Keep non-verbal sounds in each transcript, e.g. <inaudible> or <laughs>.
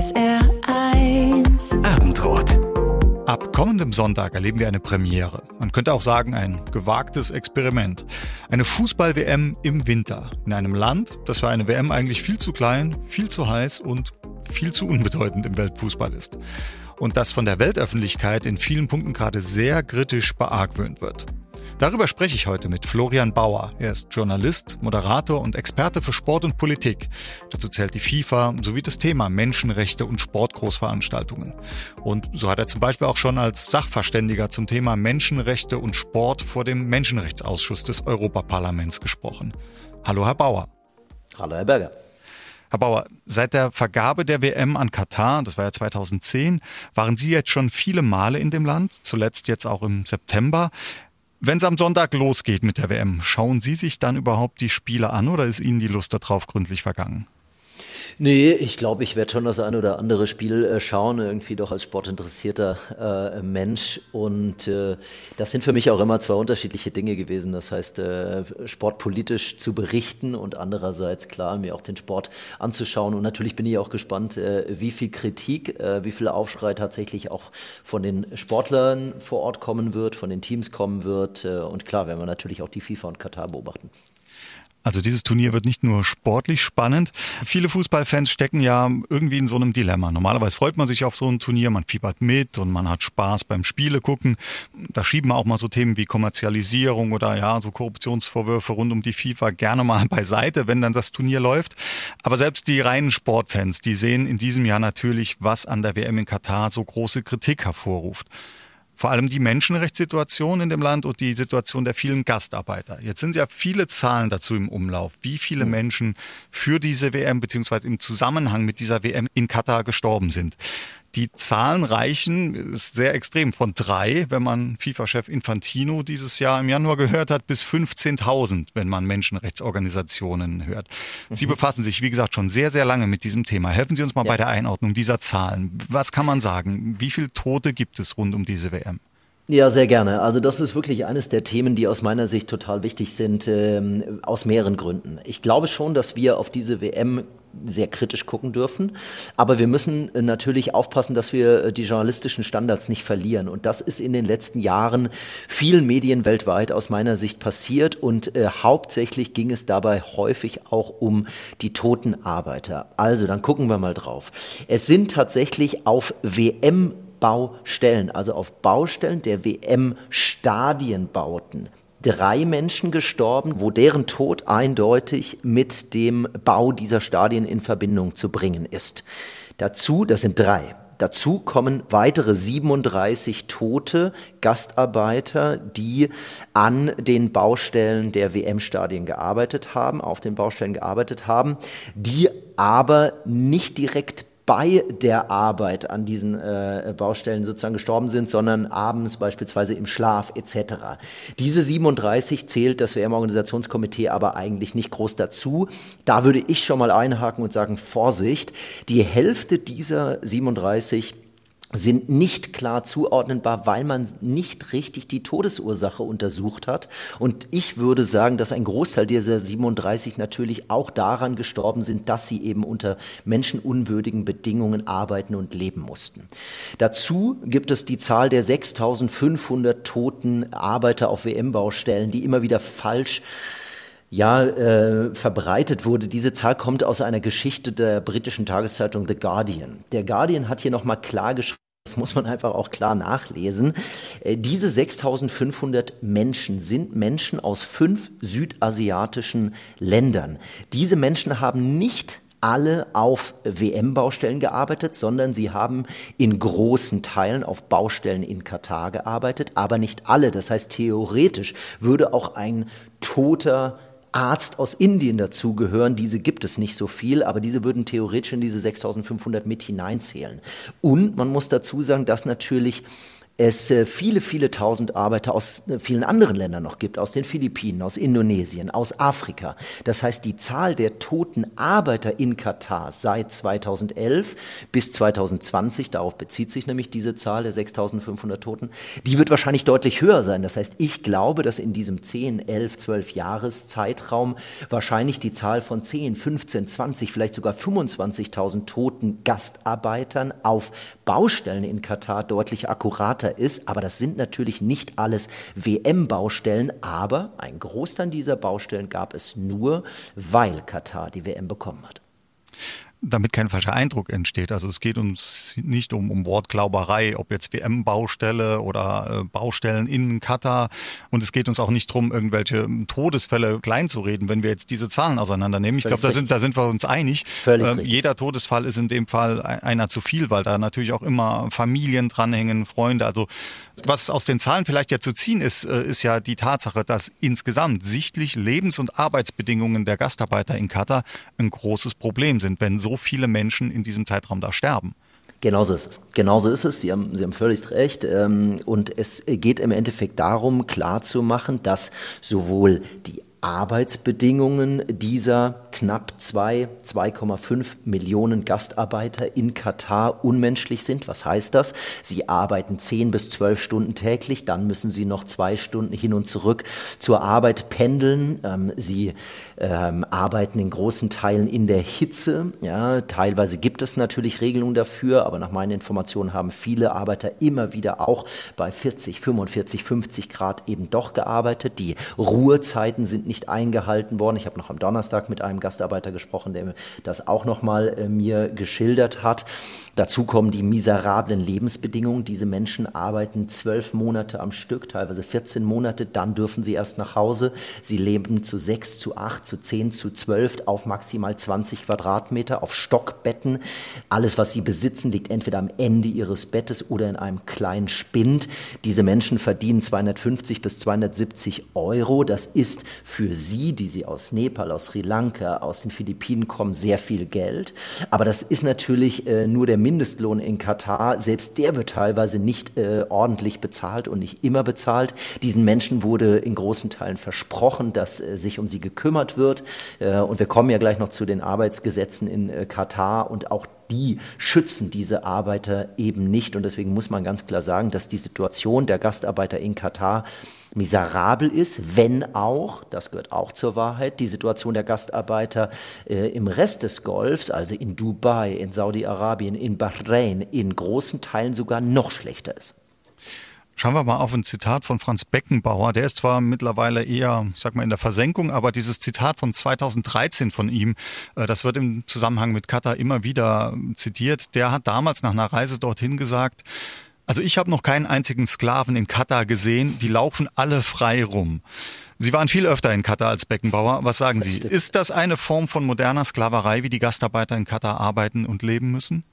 SR1 Abendrot. Ab kommendem Sonntag erleben wir eine Premiere. Man könnte auch sagen, ein gewagtes Experiment. Eine Fußball-WM im Winter. In einem Land, das für eine WM eigentlich viel zu klein, viel zu heiß und viel zu unbedeutend im Weltfußball ist. Und das von der Weltöffentlichkeit in vielen Punkten gerade sehr kritisch beargwöhnt wird. Darüber spreche ich heute mit Florian Bauer. Er ist Journalist, Moderator und Experte für Sport und Politik. Dazu zählt die FIFA sowie das Thema Menschenrechte und Sportgroßveranstaltungen. Und so hat er zum Beispiel auch schon als Sachverständiger zum Thema Menschenrechte und Sport vor dem Menschenrechtsausschuss des Europaparlaments gesprochen. Hallo, Herr Bauer. Hallo, Herr Berger. Herr Bauer, seit der Vergabe der WM an Katar, das war ja 2010, waren Sie jetzt schon viele Male in dem Land, zuletzt jetzt auch im September. Wenn es am Sonntag losgeht mit der WM, schauen Sie sich dann überhaupt die Spiele an oder ist Ihnen die Lust darauf gründlich vergangen? Nee, ich glaube, ich werde schon das ein oder andere Spiel äh, schauen, irgendwie doch als sportinteressierter äh, Mensch. Und äh, das sind für mich auch immer zwei unterschiedliche Dinge gewesen. Das heißt, äh, sportpolitisch zu berichten und andererseits klar, mir auch den Sport anzuschauen. Und natürlich bin ich auch gespannt, äh, wie viel Kritik, äh, wie viel Aufschrei tatsächlich auch von den Sportlern vor Ort kommen wird, von den Teams kommen wird. und klar, werden wir natürlich auch die FIFA und Katar beobachten. Also dieses Turnier wird nicht nur sportlich spannend. Viele Fußballfans stecken ja irgendwie in so einem Dilemma. Normalerweise freut man sich auf so ein Turnier, man fiebert mit und man hat Spaß beim Spiele gucken. Da schieben auch mal so Themen wie Kommerzialisierung oder ja, so Korruptionsvorwürfe rund um die FIFA gerne mal <laughs> beiseite, wenn dann das Turnier läuft. Aber selbst die reinen Sportfans, die sehen in diesem Jahr natürlich, was an der WM in Katar so große Kritik hervorruft vor allem die Menschenrechtssituation in dem Land und die Situation der vielen Gastarbeiter. Jetzt sind ja viele Zahlen dazu im Umlauf, wie viele mhm. Menschen für diese WM beziehungsweise im Zusammenhang mit dieser WM in Katar gestorben sind. Die Zahlen reichen, ist sehr extrem, von drei, wenn man FIFA-Chef Infantino dieses Jahr im Januar gehört hat, bis 15.000, wenn man Menschenrechtsorganisationen hört. Sie mhm. befassen sich, wie gesagt, schon sehr, sehr lange mit diesem Thema. Helfen Sie uns mal ja. bei der Einordnung dieser Zahlen. Was kann man sagen? Wie viele Tote gibt es rund um diese WM? Ja, sehr gerne. Also das ist wirklich eines der Themen, die aus meiner Sicht total wichtig sind, ähm, aus mehreren Gründen. Ich glaube schon, dass wir auf diese WM sehr kritisch gucken dürfen. Aber wir müssen äh, natürlich aufpassen, dass wir äh, die journalistischen Standards nicht verlieren. Und das ist in den letzten Jahren vielen Medien weltweit aus meiner Sicht passiert. Und äh, hauptsächlich ging es dabei häufig auch um die toten Arbeiter. Also, dann gucken wir mal drauf. Es sind tatsächlich auf WM Baustellen, also auf Baustellen der WM-Stadienbauten drei Menschen gestorben, wo deren Tod eindeutig mit dem Bau dieser Stadien in Verbindung zu bringen ist. Dazu, das sind drei, Dazu kommen weitere 37 tote Gastarbeiter, die an den Baustellen der WM-Stadien gearbeitet haben, auf den Baustellen gearbeitet haben, die aber nicht direkt bei der Arbeit an diesen äh, Baustellen sozusagen gestorben sind, sondern abends beispielsweise im Schlaf etc. Diese 37 zählt das WM-Organisationskomitee aber eigentlich nicht groß dazu. Da würde ich schon mal einhaken und sagen, Vorsicht, die Hälfte dieser 37 sind nicht klar zuordnenbar, weil man nicht richtig die Todesursache untersucht hat. Und ich würde sagen, dass ein Großteil dieser 37 natürlich auch daran gestorben sind, dass sie eben unter menschenunwürdigen Bedingungen arbeiten und leben mussten. Dazu gibt es die Zahl der 6500 toten Arbeiter auf WM-Baustellen, die immer wieder falsch ja, äh, verbreitet wurde. Diese Zahl kommt aus einer Geschichte der britischen Tageszeitung The Guardian. Der Guardian hat hier nochmal klar geschrieben, das muss man einfach auch klar nachlesen. Äh, diese 6500 Menschen sind Menschen aus fünf südasiatischen Ländern. Diese Menschen haben nicht alle auf WM-Baustellen gearbeitet, sondern sie haben in großen Teilen auf Baustellen in Katar gearbeitet, aber nicht alle. Das heißt, theoretisch würde auch ein toter Arzt aus Indien dazugehören. Diese gibt es nicht so viel, aber diese würden theoretisch in diese 6500 mit hineinzählen. Und man muss dazu sagen, dass natürlich es äh, viele, viele tausend Arbeiter aus äh, vielen anderen Ländern noch gibt, aus den Philippinen, aus Indonesien, aus Afrika. Das heißt, die Zahl der toten Arbeiter in Katar seit 2011 bis 2020, darauf bezieht sich nämlich diese Zahl der 6500 Toten, die wird wahrscheinlich deutlich höher sein. Das heißt, ich glaube, dass in diesem 10, 11, 12 Jahres Zeitraum wahrscheinlich die Zahl von 10, 15, 20, vielleicht sogar 25.000 toten Gastarbeitern auf Baustellen in Katar deutlich akkurater ist. Aber das sind natürlich nicht alles WM-Baustellen, aber ein Großteil dieser Baustellen gab es nur, weil Katar die WM bekommen hat damit kein falscher Eindruck entsteht. Also es geht uns nicht um, um Wortglauberei, ob jetzt WM-Baustelle oder äh, Baustellen in Katar. Und es geht uns auch nicht darum, irgendwelche Todesfälle kleinzureden, wenn wir jetzt diese Zahlen auseinandernehmen. Ich glaube, da sind, da sind wir uns einig. Äh, jeder Todesfall ist in dem Fall einer zu viel, weil da natürlich auch immer Familien dranhängen, Freunde. Also was aus den Zahlen vielleicht ja zu ziehen ist, äh, ist ja die Tatsache, dass insgesamt sichtlich Lebens- und Arbeitsbedingungen der Gastarbeiter in Katar ein großes Problem sind, wenn so viele Menschen in diesem Zeitraum da sterben. Genauso ist es. Genauso ist es. Sie haben, Sie haben völlig recht. Ähm, und es geht im Endeffekt darum, klarzumachen, dass sowohl die Arbeitsbedingungen dieser knapp 2, 2,5 Millionen Gastarbeiter in Katar unmenschlich sind. Was heißt das? Sie arbeiten 10 bis 12 Stunden täglich, dann müssen sie noch zwei Stunden hin und zurück zur Arbeit pendeln. Ähm, sie ähm, arbeiten in großen Teilen in der Hitze. Ja, teilweise gibt es natürlich Regelungen dafür, aber nach meinen Informationen haben viele Arbeiter immer wieder auch bei 40, 45, 50 Grad eben doch gearbeitet. Die Ruhezeiten sind nicht eingehalten worden. Ich habe noch am Donnerstag mit einem Gastarbeiter gesprochen, der das auch noch mal äh, mir geschildert hat. Dazu kommen die miserablen Lebensbedingungen. Diese Menschen arbeiten zwölf Monate am Stück, teilweise 14 Monate, dann dürfen sie erst nach Hause. Sie leben zu sechs, zu acht, zu zehn, zu zwölf auf maximal 20 Quadratmeter, auf Stockbetten. Alles, was sie besitzen, liegt entweder am Ende ihres Bettes oder in einem kleinen Spind. Diese Menschen verdienen 250 bis 270 Euro. Das ist für für sie, die sie aus Nepal, aus Sri Lanka, aus den Philippinen kommen, sehr viel Geld. Aber das ist natürlich äh, nur der Mindestlohn in Katar. Selbst der wird teilweise nicht äh, ordentlich bezahlt und nicht immer bezahlt. Diesen Menschen wurde in großen Teilen versprochen, dass äh, sich um sie gekümmert wird. Äh, und wir kommen ja gleich noch zu den Arbeitsgesetzen in äh, Katar und auch die schützen diese Arbeiter eben nicht. Und deswegen muss man ganz klar sagen, dass die Situation der Gastarbeiter in Katar miserabel ist, wenn auch, das gehört auch zur Wahrheit, die Situation der Gastarbeiter äh, im Rest des Golfs, also in Dubai, in Saudi-Arabien, in Bahrain, in großen Teilen sogar noch schlechter ist. Schauen wir mal auf ein Zitat von Franz Beckenbauer. Der ist zwar mittlerweile eher, ich sag mal, in der Versenkung, aber dieses Zitat von 2013 von ihm, äh, das wird im Zusammenhang mit Katar immer wieder zitiert. Der hat damals nach einer Reise dorthin gesagt, also ich habe noch keinen einzigen Sklaven in Katar gesehen, die laufen alle frei rum. Sie waren viel öfter in Katar als Beckenbauer. Was sagen Sie? Ist das eine Form von moderner Sklaverei, wie die Gastarbeiter in Katar arbeiten und leben müssen?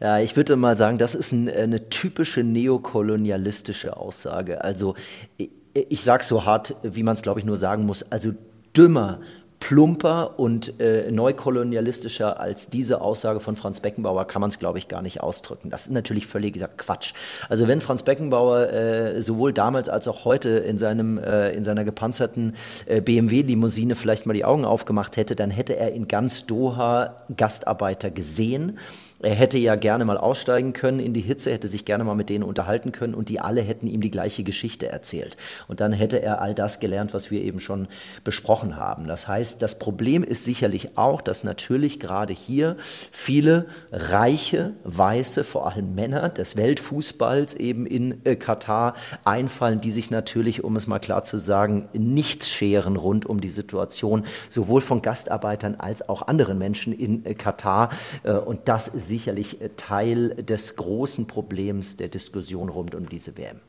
Ja, ich würde mal sagen, das ist ein, eine typische neokolonialistische Aussage. Also ich, ich sage so hart, wie man es, glaube ich, nur sagen muss. Also dümmer plumper und äh, neukolonialistischer als diese Aussage von Franz Beckenbauer kann man es, glaube ich, gar nicht ausdrücken. Das ist natürlich völliger Quatsch. Also wenn Franz Beckenbauer äh, sowohl damals als auch heute in, seinem, äh, in seiner gepanzerten äh, BMW-Limousine vielleicht mal die Augen aufgemacht hätte, dann hätte er in ganz Doha Gastarbeiter gesehen er hätte ja gerne mal aussteigen können in die Hitze, hätte sich gerne mal mit denen unterhalten können und die alle hätten ihm die gleiche Geschichte erzählt. Und dann hätte er all das gelernt, was wir eben schon besprochen haben. Das heißt, das Problem ist sicherlich auch, dass natürlich gerade hier viele reiche, weiße, vor allem Männer des Weltfußballs eben in äh, Katar einfallen, die sich natürlich, um es mal klar zu sagen, nichts scheren rund um die Situation, sowohl von Gastarbeitern als auch anderen Menschen in äh, Katar. Äh, und das ist sicherlich äh, Teil des großen Problems der Diskussion rund um diese WM.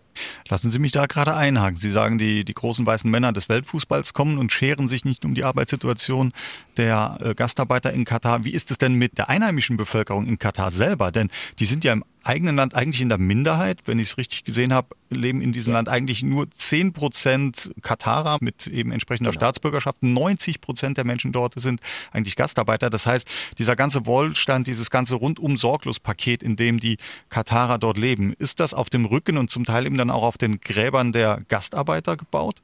Lassen Sie mich da gerade einhaken. Sie sagen, die, die großen weißen Männer des Weltfußballs kommen und scheren sich nicht um die Arbeitssituation der äh, Gastarbeiter in Katar. Wie ist es denn mit der einheimischen Bevölkerung in Katar selber? Denn die sind ja im eigenen Land eigentlich in der Minderheit. Wenn ich es richtig gesehen habe, leben in diesem ja. Land eigentlich nur 10 Prozent Katarer mit eben entsprechender genau. Staatsbürgerschaft. 90 Prozent der Menschen dort sind eigentlich Gastarbeiter. Das heißt, dieser ganze Wohlstand, dieses ganze rundum sorglos Paket, in dem die Katarer dort leben, ist das auf dem Rücken und zum Teil eben dann auch auf den Gräbern der Gastarbeiter gebaut?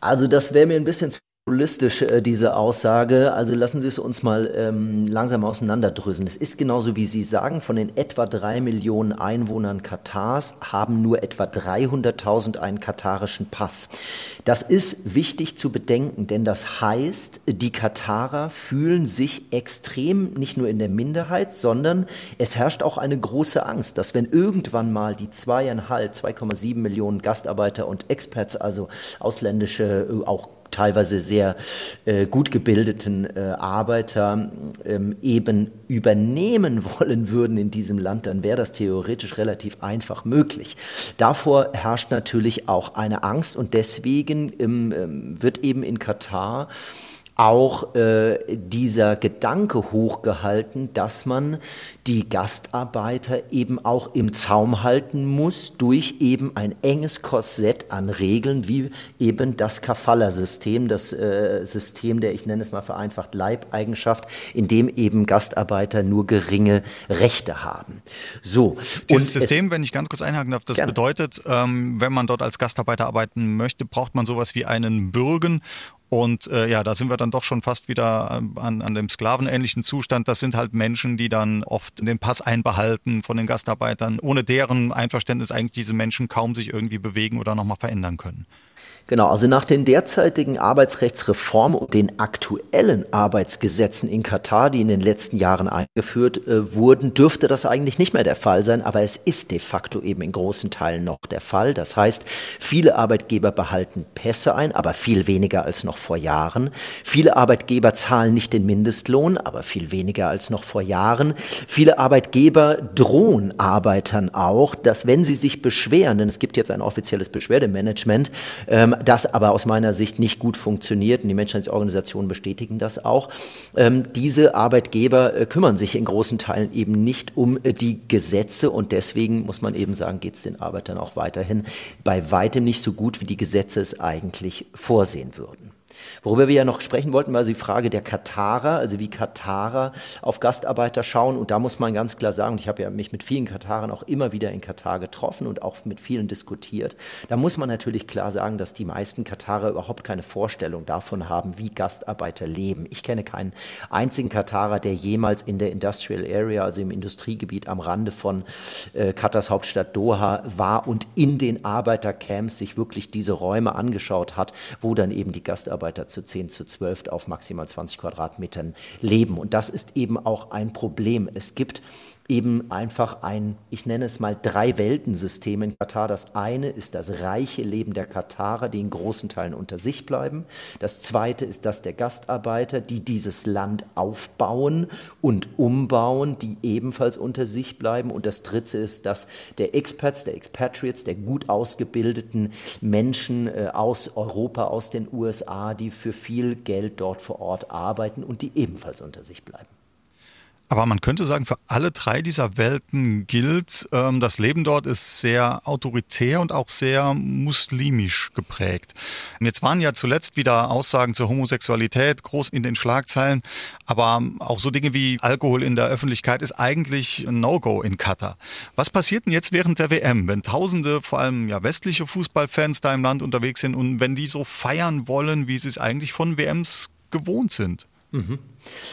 Also das wäre mir ein bisschen zu populistisch, äh, diese Aussage. Also lassen Sie es uns mal ähm, langsam auseinanderdröseln. Es ist genauso, wie Sie sagen, von den etwa drei Millionen Einwohnern Katars haben nur etwa 300.000 einen katarischen Pass. Das ist wichtig zu bedenken, denn das heißt, die Katarer fühlen sich extrem nicht nur in der Minderheit, sondern es herrscht auch eine große Angst, dass wenn irgendwann mal die zweieinhalb, 2,7 Millionen Gastarbeiter und Expats, also ausländische, äh, auch teilweise sehr äh, gut gebildeten äh, Arbeiter ähm, eben übernehmen wollen würden in diesem Land, dann wäre das theoretisch relativ einfach möglich. Davor herrscht natürlich auch eine Angst und deswegen ähm, ähm wird eben in Katar auch äh, dieser Gedanke hochgehalten, dass man die Gastarbeiter eben auch im Zaum halten muss durch eben ein enges Korsett an Regeln, wie eben das Kafala-System, das äh, System der, ich nenne es mal vereinfacht, Leibeigenschaft, in dem eben Gastarbeiter nur geringe Rechte haben. So. Dieses System, wenn ich ganz kurz einhaken darf, das gerne. bedeutet, ähm, wenn man dort als Gastarbeiter arbeiten möchte, braucht man sowas wie einen Bürgen und äh, ja, da sind wir dann doch schon fast wieder äh, an, an dem sklavenähnlichen Zustand. Das sind halt Menschen, die dann oft den Pass einbehalten von den Gastarbeitern, ohne deren Einverständnis eigentlich diese Menschen kaum sich irgendwie bewegen oder nochmal verändern können. Genau, also nach den derzeitigen Arbeitsrechtsreformen und den aktuellen Arbeitsgesetzen in Katar, die in den letzten Jahren eingeführt äh, wurden, dürfte das eigentlich nicht mehr der Fall sein, aber es ist de facto eben in großen Teilen noch der Fall. Das heißt, viele Arbeitgeber behalten Pässe ein, aber viel weniger als noch vor Jahren. Viele Arbeitgeber zahlen nicht den Mindestlohn, aber viel weniger als noch vor Jahren. Viele Arbeitgeber drohen Arbeitern auch, dass wenn sie sich beschweren, denn es gibt jetzt ein offizielles Beschwerdemanagement, ähm, das aber aus meiner Sicht nicht gut funktioniert und die Menschheitsorganisationen bestätigen das auch. Ähm, diese Arbeitgeber äh, kümmern sich in großen Teilen eben nicht um äh, die Gesetze und deswegen muss man eben sagen, geht es den Arbeitern auch weiterhin bei weitem nicht so gut, wie die Gesetze es eigentlich vorsehen würden. Worüber wir ja noch sprechen wollten, war also die Frage der Katarer, also wie Katarer auf Gastarbeiter schauen. Und da muss man ganz klar sagen, ich habe ja mich mit vielen Katarern auch immer wieder in Katar getroffen und auch mit vielen diskutiert. Da muss man natürlich klar sagen, dass die meisten Katarer überhaupt keine Vorstellung davon haben, wie Gastarbeiter leben. Ich kenne keinen einzigen Katarer, der jemals in der Industrial Area, also im Industriegebiet am Rande von äh, Katars Hauptstadt Doha war und in den Arbeitercamps sich wirklich diese Räume angeschaut hat, wo dann eben die Gastarbeiter Mitarbeiter zu 10, zu 12 auf maximal 20 Quadratmetern leben. Und das ist eben auch ein Problem. Es gibt eben einfach ein, ich nenne es mal Drei-Welten-System in Katar. Das eine ist das reiche Leben der Katarer, die in großen Teilen unter sich bleiben. Das zweite ist das der Gastarbeiter, die dieses Land aufbauen und umbauen, die ebenfalls unter sich bleiben. Und das dritte ist das der Expats, der Expatriates, der gut ausgebildeten Menschen äh, aus Europa, aus den USA, die für viel Geld dort vor Ort arbeiten und die ebenfalls unter sich bleiben. Aber man könnte sagen, für alle drei dieser Welten gilt, ähm, das Leben dort ist sehr autoritär und auch sehr muslimisch geprägt. Jetzt waren ja zuletzt wieder Aussagen zur Homosexualität groß in den Schlagzeilen, aber auch so Dinge wie Alkohol in der Öffentlichkeit ist eigentlich ein No-Go in Katar. Was passiert denn jetzt während der WM, wenn Tausende, vor allem ja westliche Fußballfans da im Land unterwegs sind und wenn die so feiern wollen, wie sie es eigentlich von WMs gewohnt sind? Mhm.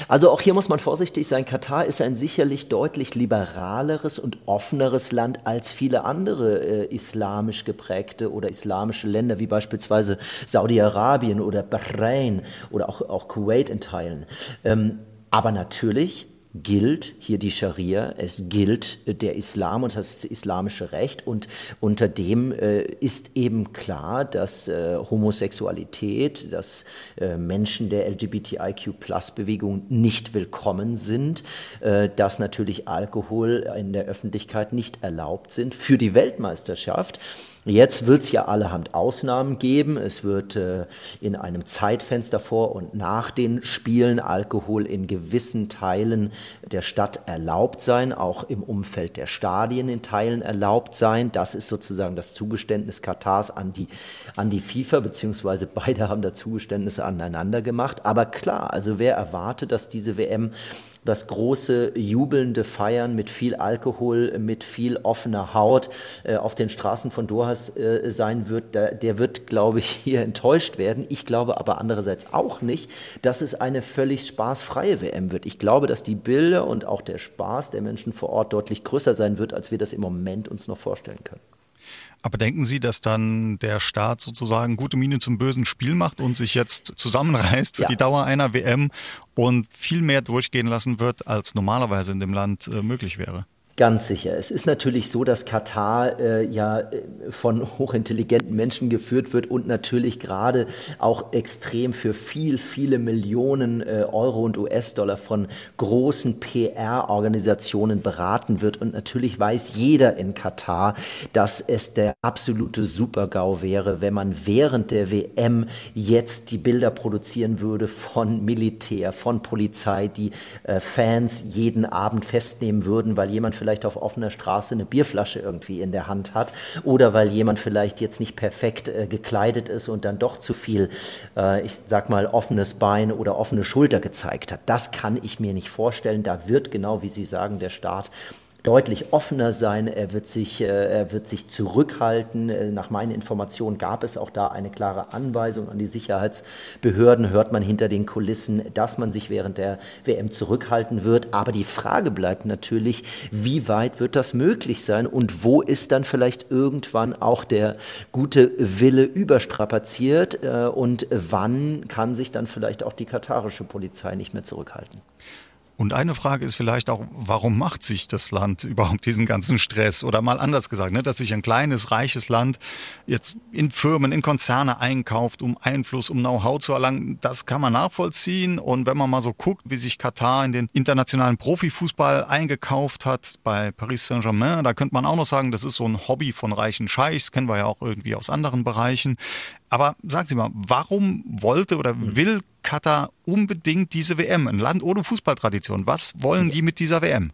Also auch hier muss man vorsichtig sein. Katar ist ein sicherlich deutlich liberaleres und offeneres Land als viele andere äh, islamisch geprägte oder islamische Länder, wie beispielsweise Saudi-Arabien oder Bahrain oder auch, auch Kuwait in Teilen. Ähm, aber natürlich gilt hier die Scharia, es gilt der Islam und das islamische Recht und unter dem äh, ist eben klar, dass äh, Homosexualität, dass äh, Menschen der LGBTIQ-Plus-Bewegung nicht willkommen sind, äh, dass natürlich Alkohol in der Öffentlichkeit nicht erlaubt sind. Für die Weltmeisterschaft Jetzt wird es ja allerhand Ausnahmen geben. Es wird äh, in einem Zeitfenster vor und nach den Spielen Alkohol in gewissen Teilen der Stadt erlaubt sein, auch im Umfeld der Stadien in Teilen erlaubt sein. Das ist sozusagen das Zugeständnis Katars an die, an die FIFA, beziehungsweise beide haben da Zugeständnisse aneinander gemacht. Aber klar, also wer erwartet, dass diese WM das große jubelnde Feiern mit viel Alkohol, mit viel offener Haut äh, auf den Straßen von Doha äh, sein wird, der, der wird, glaube ich, hier enttäuscht werden. Ich glaube aber andererseits auch nicht, dass es eine völlig spaßfreie WM wird. Ich glaube, dass die Bilder und auch der Spaß der Menschen vor Ort deutlich größer sein wird, als wir das im Moment uns noch vorstellen können. Aber denken Sie, dass dann der Staat sozusagen gute Miene zum bösen Spiel macht und sich jetzt zusammenreißt für ja. die Dauer einer WM und viel mehr durchgehen lassen wird, als normalerweise in dem Land äh, möglich wäre? Ganz sicher. Es ist natürlich so, dass Katar äh, ja äh, von <laughs> hochintelligenten Menschen geführt wird und natürlich gerade auch extrem für viel, viele Millionen äh, Euro und US-Dollar von großen PR-Organisationen beraten wird. Und natürlich weiß jeder in Katar, dass es der absolute Supergau wäre, wenn man während der WM jetzt die Bilder produzieren würde von Militär, von Polizei, die äh, Fans jeden Abend festnehmen würden, weil jemand vielleicht auf offener Straße eine Bierflasche irgendwie in der Hand hat oder weil jemand vielleicht jetzt nicht perfekt äh, gekleidet ist und dann doch zu viel, äh, ich sag mal, offenes Bein oder offene Schulter gezeigt hat. Das kann ich mir nicht vorstellen. Da wird genau wie Sie sagen, der Staat deutlich offener sein, er wird sich, äh, er wird sich zurückhalten. Äh, nach meinen Informationen gab es auch da eine klare Anweisung an die Sicherheitsbehörden, hört man hinter den Kulissen, dass man sich während der WM zurückhalten wird. Aber die Frage bleibt natürlich, wie weit wird das möglich sein und wo ist dann vielleicht irgendwann auch der gute Wille überstrapaziert äh, und wann kann sich dann vielleicht auch die katarische Polizei nicht mehr zurückhalten? Und eine Frage ist vielleicht auch, warum macht sich das Land <laughs> überhaupt diesen ganzen Stress? Oder mal anders gesagt, ne, dass sich ein kleines, reiches Land jetzt in Firmen, in Konzerne einkauft, um Einfluss, um Know-how zu erlangen, das kann man nachvollziehen. Und wenn man mal so guckt, wie sich Katar in den internationalen Profifußball eingekauft hat, bei Paris Saint-Germain, da könnte man auch noch sagen, das ist so ein Hobby von reichen Scheichs, kennen wir ja auch irgendwie aus anderen Bereichen. Aber sagen Sie mal, warum wollte oder hm. will Katar unbedingt diese WM? Ein Land ohne Fußballtradition. Was wollen die mit dieser WM?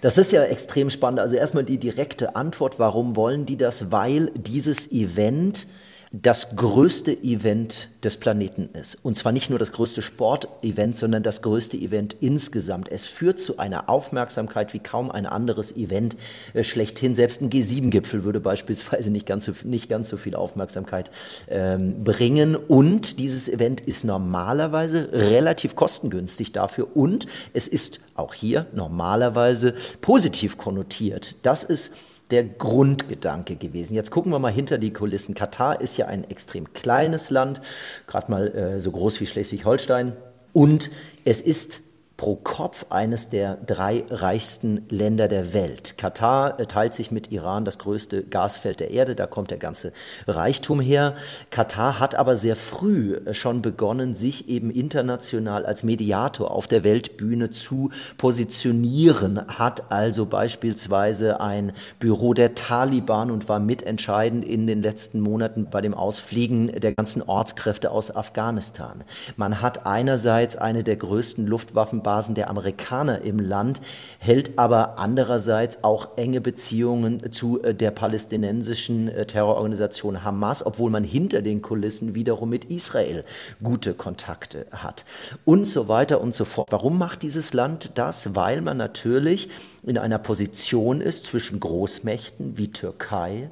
Das ist ja extrem spannend. Also erstmal die direkte Antwort, warum wollen die das? Weil dieses Event das größte Event des Planeten ist. Und zwar nicht nur das größte Sportevent, sondern das größte Event insgesamt. Es führt zu einer Aufmerksamkeit wie kaum ein anderes Event äh, schlechthin. Selbst ein G7-Gipfel würde <laughs> beispielsweise nicht ganz so, nicht ganz so viel Aufmerksamkeit ähm, bringen. Und dieses Event ist normalerweise relativ kostengünstig dafür. Und es ist auch hier normalerweise positiv konnotiert. Das ist der Grundgedanke gewesen. Jetzt gucken wir mal hinter die Kulissen. Katar ist ja ein extrem kleines Land, gerade mal äh, so groß wie Schleswig-Holstein. Und es ist pro Kopf eines der drei reichsten Länder der Welt. Katar äh, teilt sich mit Iran das größte Gasfeld der Erde, da kommt der ganze Reichtum her. Katar hat aber sehr früh äh, schon begonnen, sich eben international als Mediator auf der Weltbühne zu positionieren, hat also beispielsweise ein Büro der Taliban und war mitentscheidend in den letzten Monaten bei dem Ausfliegen der ganzen Ortskräfte aus Afghanistan. Man hat einerseits eine der größten Luftwaffen Basen der Amerikaner im Land, hält aber andererseits auch enge Beziehungen zu äh, der palästinensischen äh, Terrororganisation Hamas, obwohl man hinter den Kulissen wiederum mit Israel gute Kontakte hat und so weiter und so fort. Warum macht dieses Land das? Weil man natürlich in einer Position ist zwischen Großmächten wie Türkei,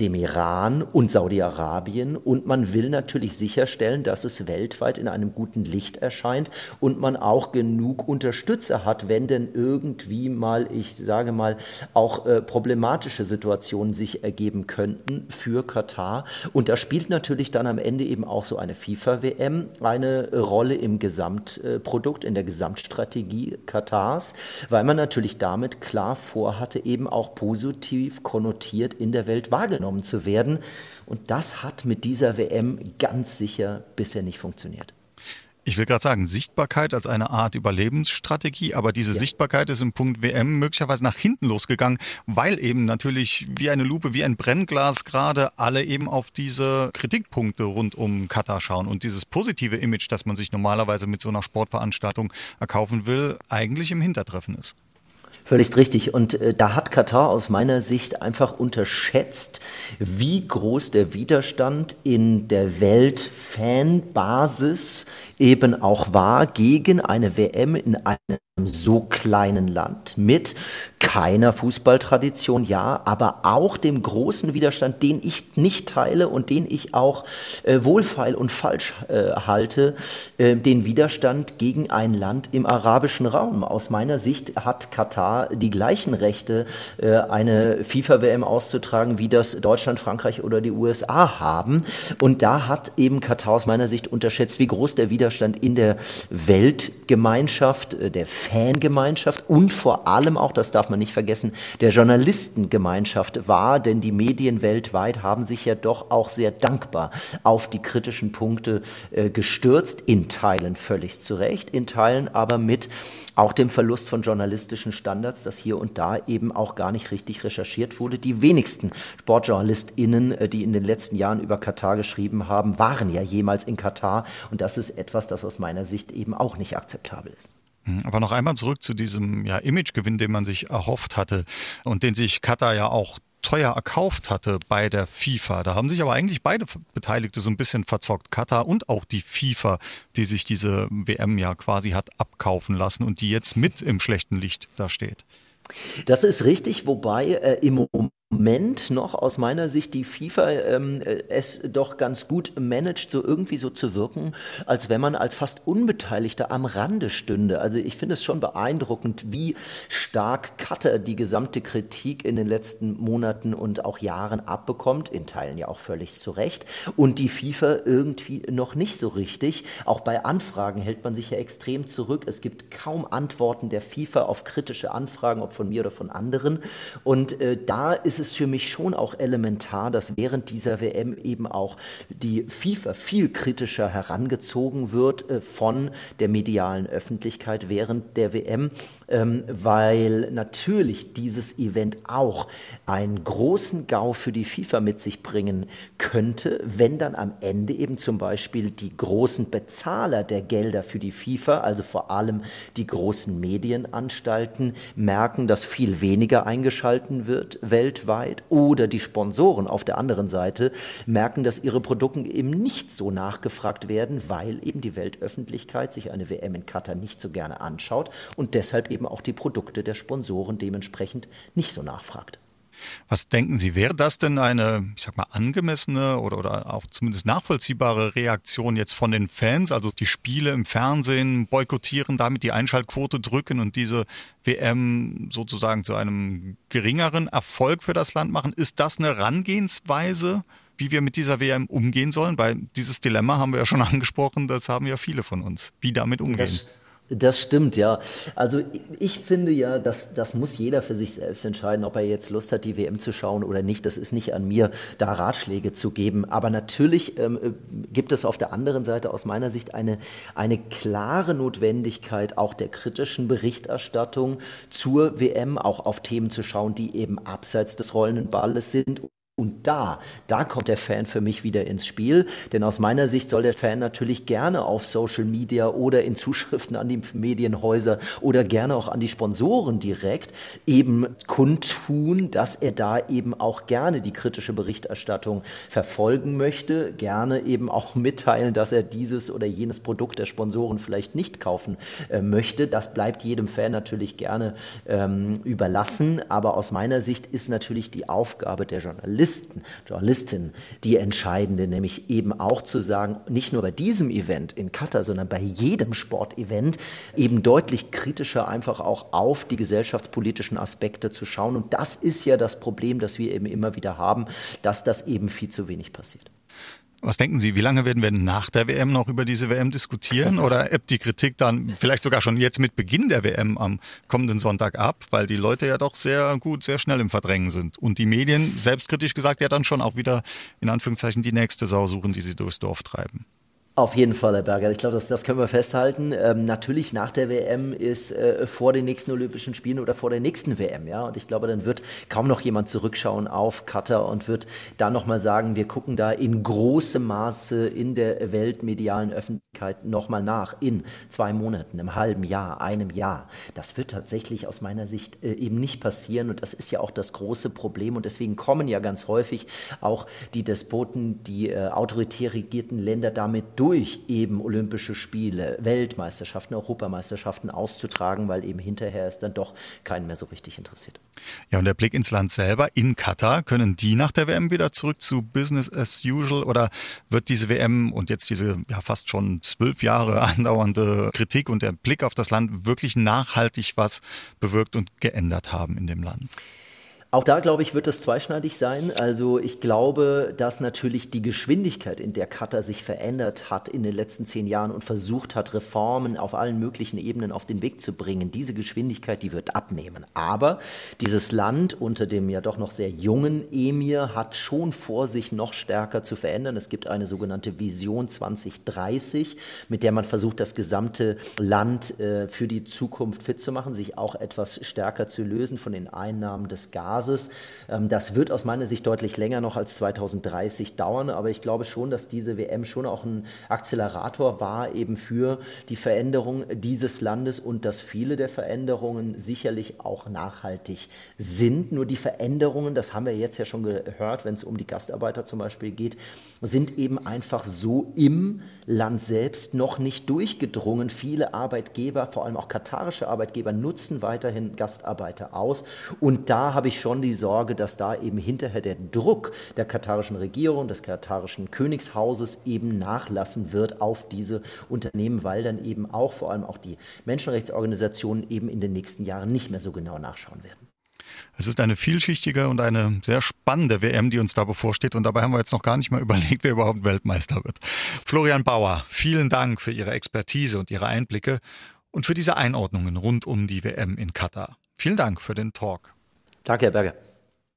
dem Iran und Saudi-Arabien und man will natürlich sicherstellen, dass es weltweit in einem guten Licht erscheint und man auch genug Unterstützer hat, wenn denn irgendwie mal, ich sage mal, auch äh, problematische Situationen sich ergeben könnten für Katar. Und da spielt natürlich dann am Ende eben auch so eine FIFA-WM eine Rolle im Gesamtprodukt, in der Gesamtstrategie Katars, weil man natürlich damit klar vorhatte, eben auch positiv konnotiert in der Welt wahrgenommen wahrgenommen zu werden. Und das hat mit dieser WM ganz sicher bisher nicht funktioniert. Ich will gerade sagen, Sichtbarkeit als eine Art Überlebensstrategie, aber diese ja. Sichtbarkeit ist im Punkt WM möglicherweise nach hinten losgegangen, weil eben natürlich wie eine Lupe, wie ein Brennglas gerade alle eben auf diese Kritikpunkte rund um Katar schauen und dieses positive Image, das man sich normalerweise mit so einer Sportveranstaltung erkaufen will, eigentlich im Hintertreffen ist. Völlig richtig. Und äh, da hat Katar aus meiner Sicht einfach unterschätzt, wie groß der Widerstand in der Weltfanbasis eben auch war gegen eine WM in einem so kleinen Land mit keiner Fußballtradition, ja, aber auch dem großen Widerstand, den ich nicht teile und den ich auch äh, wohlfeil und falsch äh, halte, äh, den Widerstand gegen ein Land im arabischen Raum. Aus meiner Sicht hat Katar die gleichen Rechte, äh, eine FIFA-WM auszutragen, wie das Deutschland, Frankreich oder die USA haben. Und da hat eben Katar aus meiner Sicht unterschätzt, wie groß der Widerstand in der Weltgemeinschaft, äh, der Fangemeinschaft und vor allem auch, das darf man nicht vergessen, der Journalistengemeinschaft war, denn die Medien weltweit haben sich ja doch auch sehr dankbar auf die kritischen Punkte äh, gestürzt, in Teilen völlig zu Recht, in Teilen aber mit auch dem Verlust von journalistischen Standards, dass hier und da eben auch gar nicht richtig recherchiert wurde. Die wenigsten SportjournalistInnen, äh, die in den letzten Jahren über Katar geschrieben haben, waren ja jemals in Katar und das ist etwas, das aus meiner Sicht eben auch nicht akzeptabel ist. Mhm, aber noch einmal zurück zu diesem ja, Imagegewinn, den man sich erhofft hatte und den sich Katar ja auch teuer erkauft hatte bei der FIFA. Da haben sich aber eigentlich beide Beteiligte so ein bisschen verzockt. Katar und auch die FIFA, die sich diese WM ja quasi hat abkaufen lassen und die jetzt mit im schlechten Licht da steht. Das ist richtig, wobei äh, im Moment noch aus meiner Sicht die FIFA ähm, äh, es doch ganz gut managt, so irgendwie so zu wirken, als wenn man als fast Unbeteiligter am Rande stünde. Also ich finde es schon beeindruckend, wie stark Qatar die gesamte Kritik in den letzten Monaten und auch Jahren abbekommt, in Teilen ja auch völlig zu Recht, und die FIFA irgendwie noch nicht so richtig. Auch bei Anfragen hält man sich ja extrem zurück. Es gibt kaum Antworten der FIFA auf kritische Anfragen, ob von mir oder von anderen. Und äh, da ist es es für mich schon auch elementar, dass während dieser WM eben auch die FIFA viel kritischer herangezogen wird äh, von der medialen Öffentlichkeit während der WM, ähm, weil natürlich dieses Event auch einen großen Gau für die FIFA mit sich bringen könnte, wenn dann am Ende eben zum Beispiel die großen Bezahler der Gelder für die FIFA, also vor allem die großen Medienanstalten, merken, dass viel weniger eingeschalten wird weltweit weltweit oder die Sponsoren auf der anderen Seite merken, dass ihre Produkte eben nicht so nachgefragt werden, weil eben die Weltöffentlichkeit sich eine WM in Katar nicht so gerne anschaut und deshalb eben auch die Produkte der Sponsoren dementsprechend nicht so nachfragt. Was denken Sie, wäre das denn eine, ich sag mal, angemessene oder, oder auch zumindest nachvollziehbare Reaktion jetzt von den Fans, also die Spiele im Fernsehen boykottieren, damit die Einschaltquote drücken und diese WM sozusagen zu einem geringeren Erfolg für das Land machen? Ist das eine Herangehensweise? wie wir mit dieser WM umgehen sollen, weil dieses Dilemma haben wir ja schon <laughs> angesprochen, das haben ja viele von uns, wie damit umgehen. Das das stimmt, ja. Also ich finde ja, dass das muss jeder für sich selbst entscheiden, ob er jetzt Lust hat, die WM zu schauen oder nicht. Das ist nicht an mir, da Ratschläge zu geben. Aber natürlich ähm, äh, gibt es auf der anderen Seite aus meiner Sicht eine, eine klare Notwendigkeit auch der kritischen Berichterstattung zur WM, auch auf Themen zu schauen, die eben abseits des rollenden Balles sind und da, da kommt der Fan für mich wieder ins Spiel, denn aus meiner Sicht soll der Fan natürlich gerne auf Social Media oder in Zuschriften an die Medienhäuser oder gerne auch an die Sponsoren direkt eben kundtun, dass er da eben auch gerne die kritische Berichterstattung verfolgen möchte, gerne eben auch <laughs> mitteilen, dass er dieses oder jenes Produkt der Sponsoren vielleicht nicht kaufen äh, möchte. Das bleibt jedem Fan natürlich gerne ähm, überlassen, aber aus meiner Sicht ist natürlich die Aufgabe der Journalisten, Journalisten, Journalistinnen die entscheidende, nämlich eben auch zu sagen, nicht nur bei diesem Event in Katar, sondern bei jedem Sportevent eben deutlich kritischer einfach auch auf die gesellschaftspolitischen Aspekte zu schauen. Und das ist ja das Problem, das wir eben immer wieder haben, dass das eben viel zu wenig passiert. Was denken Sie, wie lange werden wir nach der WM noch über diese WM diskutieren? Oder ebbt die Kritik dann vielleicht sogar schon jetzt mit Beginn der WM am kommenden Sonntag ab, weil die Leute ja doch sehr gut, sehr schnell im Verdrängen sind und die Medien, selbstkritisch gesagt, ja dann schon auch wieder in Anführungszeichen die nächste Sau suchen, die sie durchs Dorf treiben? Auf jeden Fall, Herr Berger. Ich glaube, das, das können wir festhalten. Ähm, natürlich nach der WM ist äh, vor den nächsten Olympischen Spielen oder vor der nächsten WM, ja. Und ich glaube, dann wird kaum noch jemand zurückschauen auf Katar und wird da nochmal sagen, wir gucken da in großem Maße in der weltmedialen Öffentlichkeit nochmal nach. In zwei Monaten, einem halben Jahr, einem Jahr. Das wird tatsächlich aus meiner Sicht äh, eben nicht passieren. Und das ist ja auch das große Problem. Und deswegen kommen ja ganz häufig auch die Despoten, die äh, autoritär regierten Länder damit durch durch eben Olympische Spiele, Weltmeisterschaften, Europameisterschaften auszutragen, weil eben hinterher es dann doch keinen mehr so richtig interessiert. Ja, und der Blick ins Land selber, in Katar, können die nach der WM wieder zurück zu Business as usual oder wird diese WM und jetzt diese ja fast schon zwölf Jahre <laughs> andauernde Kritik und der Blick auf das Land wirklich nachhaltig was bewirkt und geändert haben in dem Land? Auch da, glaube ich, wird es zweischneidig sein. Also ich glaube, dass natürlich die Geschwindigkeit, in der Katar sich verändert hat in den letzten zehn Jahren und versucht hat, Reformen auf allen möglichen Ebenen auf den Weg zu bringen, diese Geschwindigkeit, die wird abnehmen. Aber dieses Land unter dem ja doch noch sehr jungen Emir hat schon vor, sich noch stärker zu verändern. Es gibt eine sogenannte Vision 2030, mit der man versucht, das gesamte Land äh, für die Zukunft fit zu machen, sich auch etwas stärker zu lösen von den Einnahmen des Gas Basis. Ähm, das wird aus meiner Sicht deutlich länger noch als 2030 dauern, aber ich glaube schon, dass diese WM schon auch ein Akzelerator war eben für die Veränderung dieses Landes und dass viele der Veränderungen sicherlich auch nachhaltig sind. Nur die Veränderungen, das haben wir jetzt ja schon gehört, wenn es um die Gastarbeiter zum Beispiel geht, sind eben einfach so im Land selbst noch nicht durchgedrungen. Viele Arbeitgeber, vor allem auch katarische Arbeitgeber, nutzen weiterhin Gastarbeiter aus. Und da habe ich schon die Sorge, dass da eben hinterher der Druck der katarischen Regierung, des katarischen Königshauses eben nachlassen wird auf diese Unternehmen, weil dann eben auch vor allem auch die Menschenrechtsorganisationen eben in den nächsten Jahren nicht mehr so genau nachschauen werden. Es ist eine vielschichtige und eine sehr spannende WM, die uns da bevorsteht. Und dabei haben wir jetzt noch gar nicht mal <laughs> überlegt, wer überhaupt Weltmeister wird. Florian Bauer, vielen Dank für Ihre Expertise und Ihre Einblicke und für diese Einordnungen rund um die WM in Katar. Vielen Dank für den Talk. Danke, Herr Berger.